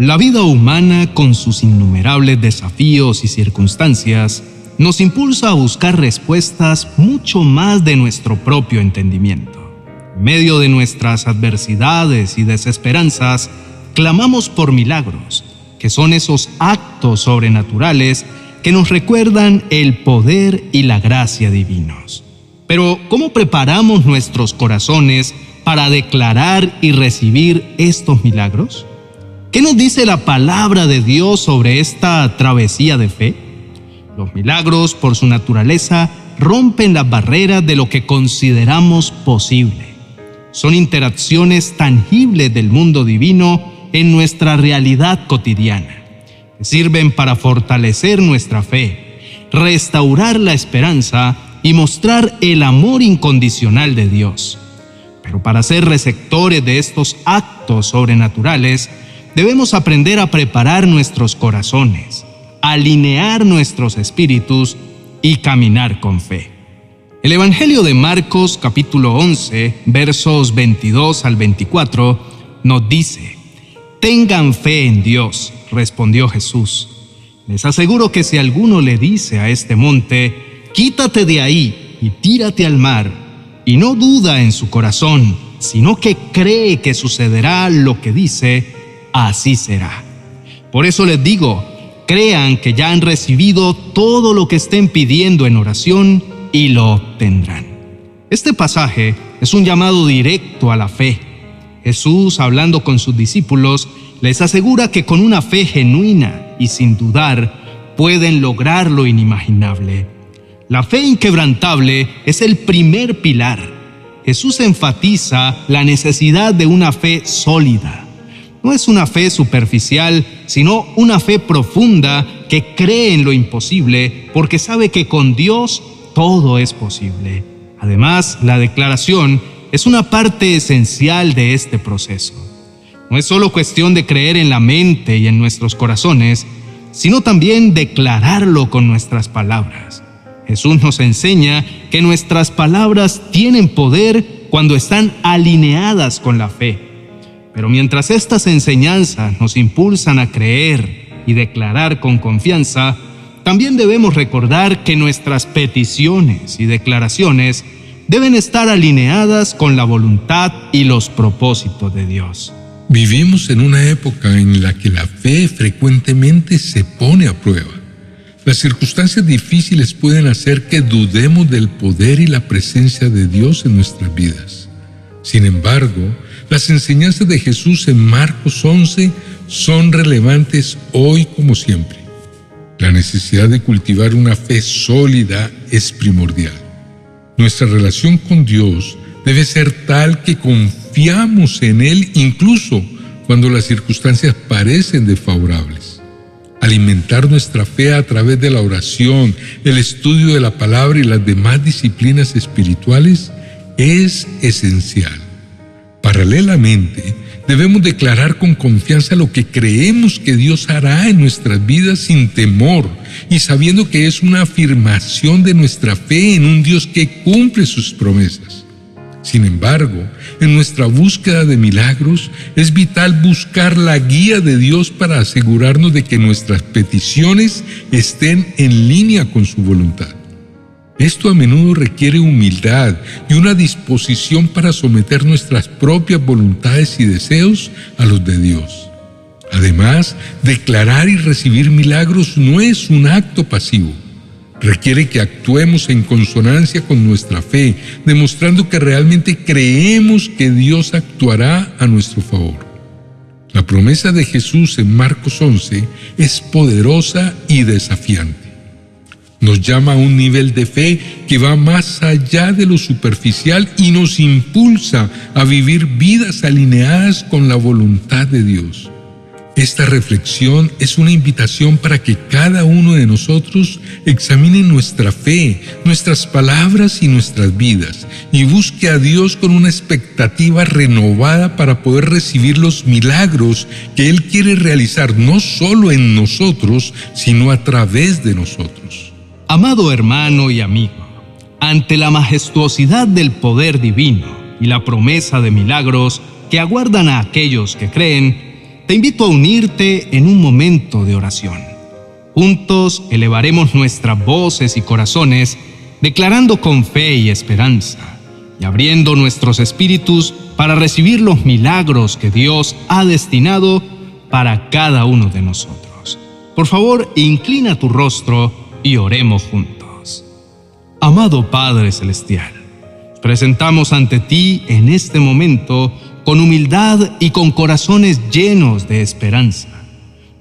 La vida humana, con sus innumerables desafíos y circunstancias, nos impulsa a buscar respuestas mucho más de nuestro propio entendimiento. En medio de nuestras adversidades y desesperanzas, clamamos por milagros, que son esos actos sobrenaturales que nos recuerdan el poder y la gracia divinos. Pero, ¿cómo preparamos nuestros corazones para declarar y recibir estos milagros? ¿Qué nos dice la palabra de Dios sobre esta travesía de fe? Los milagros, por su naturaleza, rompen las barreras de lo que consideramos posible. Son interacciones tangibles del mundo divino en nuestra realidad cotidiana. sirven para fortalecer nuestra fe, restaurar la esperanza y mostrar el amor incondicional de Dios. Pero para ser receptores de estos actos sobrenaturales, debemos aprender a preparar nuestros corazones, alinear nuestros espíritus y caminar con fe. El Evangelio de Marcos capítulo 11 versos 22 al 24 nos dice, Tengan fe en Dios, respondió Jesús. Les aseguro que si alguno le dice a este monte, quítate de ahí y tírate al mar, y no duda en su corazón, sino que cree que sucederá lo que dice, así será. Por eso les digo, crean que ya han recibido todo lo que estén pidiendo en oración y lo obtendrán. Este pasaje es un llamado directo a la fe. Jesús, hablando con sus discípulos, les asegura que con una fe genuina y sin dudar, pueden lograr lo inimaginable. La fe inquebrantable es el primer pilar. Jesús enfatiza la necesidad de una fe sólida no es una fe superficial, sino una fe profunda que cree en lo imposible porque sabe que con Dios todo es posible. Además, la declaración es una parte esencial de este proceso. No es solo cuestión de creer en la mente y en nuestros corazones, sino también declararlo con nuestras palabras. Jesús nos enseña que nuestras palabras tienen poder cuando están alineadas con la fe. Pero mientras estas enseñanzas nos impulsan a creer y declarar con confianza, también debemos recordar que nuestras peticiones y declaraciones deben estar alineadas con la voluntad y los propósitos de Dios. Vivimos en una época en la que la fe frecuentemente se pone a prueba. Las circunstancias difíciles pueden hacer que dudemos del poder y la presencia de Dios en nuestras vidas. Sin embargo, las enseñanzas de Jesús en Marcos 11 son relevantes hoy como siempre. La necesidad de cultivar una fe sólida es primordial. Nuestra relación con Dios debe ser tal que confiamos en Él incluso cuando las circunstancias parecen desfavorables. Alimentar nuestra fe a través de la oración, el estudio de la palabra y las demás disciplinas espirituales es esencial. Paralelamente, debemos declarar con confianza lo que creemos que Dios hará en nuestras vidas sin temor y sabiendo que es una afirmación de nuestra fe en un Dios que cumple sus promesas. Sin embargo, en nuestra búsqueda de milagros es vital buscar la guía de Dios para asegurarnos de que nuestras peticiones estén en línea con su voluntad. Esto a menudo requiere humildad y una disposición para someter nuestras propias voluntades y deseos a los de Dios. Además, declarar y recibir milagros no es un acto pasivo. Requiere que actuemos en consonancia con nuestra fe, demostrando que realmente creemos que Dios actuará a nuestro favor. La promesa de Jesús en Marcos 11 es poderosa y desafiante. Nos llama a un nivel de fe que va más allá de lo superficial y nos impulsa a vivir vidas alineadas con la voluntad de Dios. Esta reflexión es una invitación para que cada uno de nosotros examine nuestra fe, nuestras palabras y nuestras vidas y busque a Dios con una expectativa renovada para poder recibir los milagros que Él quiere realizar no solo en nosotros, sino a través de nosotros. Amado hermano y amigo, ante la majestuosidad del poder divino y la promesa de milagros que aguardan a aquellos que creen, te invito a unirte en un momento de oración. Juntos elevaremos nuestras voces y corazones declarando con fe y esperanza y abriendo nuestros espíritus para recibir los milagros que Dios ha destinado para cada uno de nosotros. Por favor, inclina tu rostro y oremos juntos. Amado Padre Celestial, presentamos ante ti en este momento con humildad y con corazones llenos de esperanza.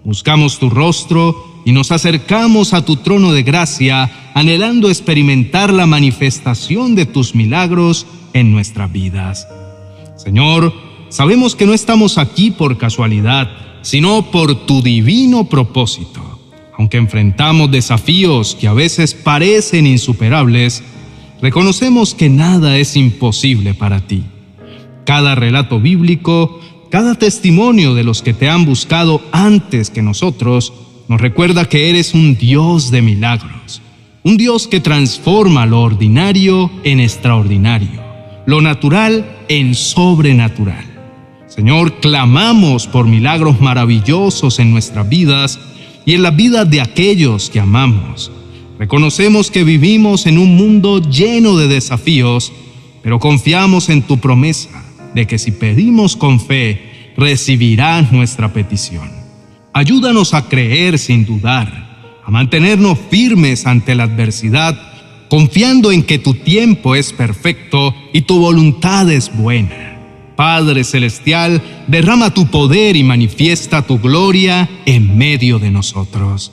Buscamos tu rostro y nos acercamos a tu trono de gracia, anhelando experimentar la manifestación de tus milagros en nuestras vidas. Señor, sabemos que no estamos aquí por casualidad, sino por tu divino propósito. Aunque enfrentamos desafíos que a veces parecen insuperables, reconocemos que nada es imposible para ti. Cada relato bíblico, cada testimonio de los que te han buscado antes que nosotros, nos recuerda que eres un Dios de milagros, un Dios que transforma lo ordinario en extraordinario, lo natural en sobrenatural. Señor, clamamos por milagros maravillosos en nuestras vidas y en la vida de aquellos que amamos. Reconocemos que vivimos en un mundo lleno de desafíos, pero confiamos en tu promesa de que si pedimos con fe, recibirás nuestra petición. Ayúdanos a creer sin dudar, a mantenernos firmes ante la adversidad, confiando en que tu tiempo es perfecto y tu voluntad es buena. Padre Celestial, derrama tu poder y manifiesta tu gloria en medio de nosotros.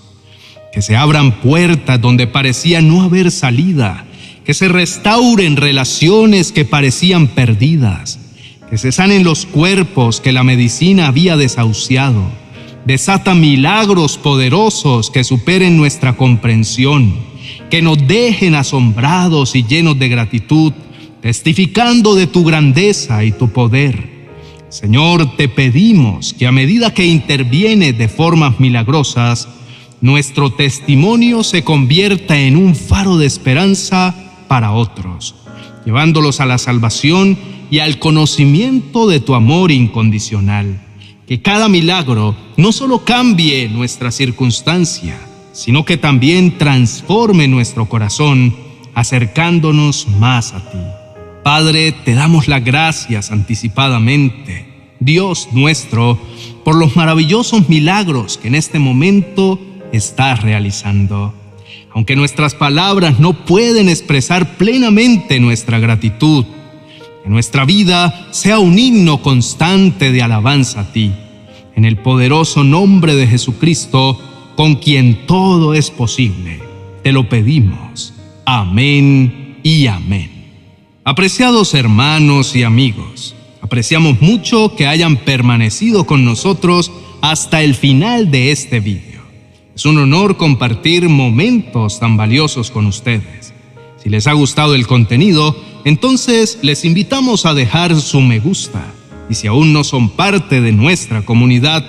Que se abran puertas donde parecía no haber salida, que se restauren relaciones que parecían perdidas, que se sanen los cuerpos que la medicina había desahuciado. Desata milagros poderosos que superen nuestra comprensión, que nos dejen asombrados y llenos de gratitud, testificando de tu grandeza y tu poder. Señor, te pedimos que a medida que interviene de formas milagrosas, nuestro testimonio se convierta en un faro de esperanza para otros, llevándolos a la salvación y al conocimiento de tu amor incondicional. Que cada milagro no solo cambie nuestra circunstancia, sino que también transforme nuestro corazón, acercándonos más a ti. Padre, te damos las gracias anticipadamente, Dios nuestro, por los maravillosos milagros que en este momento estás realizando. Aunque nuestras palabras no pueden expresar plenamente nuestra gratitud, que nuestra vida sea un himno constante de alabanza a ti, en el poderoso nombre de Jesucristo, con quien todo es posible. Te lo pedimos. Amén y amén. Apreciados hermanos y amigos, apreciamos mucho que hayan permanecido con nosotros hasta el final de este vídeo. Es un honor compartir momentos tan valiosos con ustedes. Si les ha gustado el contenido, entonces les invitamos a dejar su me gusta y si aún no son parte de nuestra comunidad,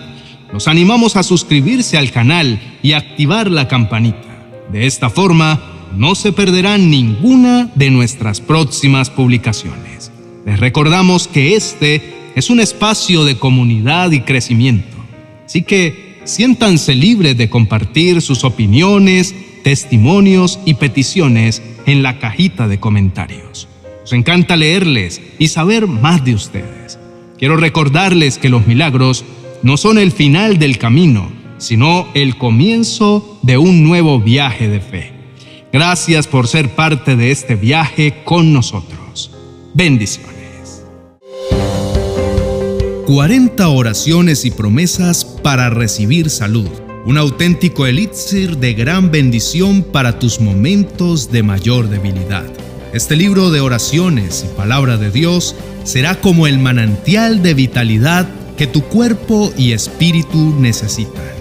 los animamos a suscribirse al canal y activar la campanita. De esta forma, no se perderán ninguna de nuestras próximas publicaciones. Les recordamos que este es un espacio de comunidad y crecimiento, así que siéntanse libres de compartir sus opiniones, testimonios y peticiones en la cajita de comentarios. Nos encanta leerles y saber más de ustedes. Quiero recordarles que los milagros no son el final del camino, sino el comienzo de un nuevo viaje de fe. Gracias por ser parte de este viaje con nosotros. Bendiciones. 40 oraciones y promesas para recibir salud. Un auténtico elixir de gran bendición para tus momentos de mayor debilidad. Este libro de oraciones y palabra de Dios será como el manantial de vitalidad que tu cuerpo y espíritu necesitan.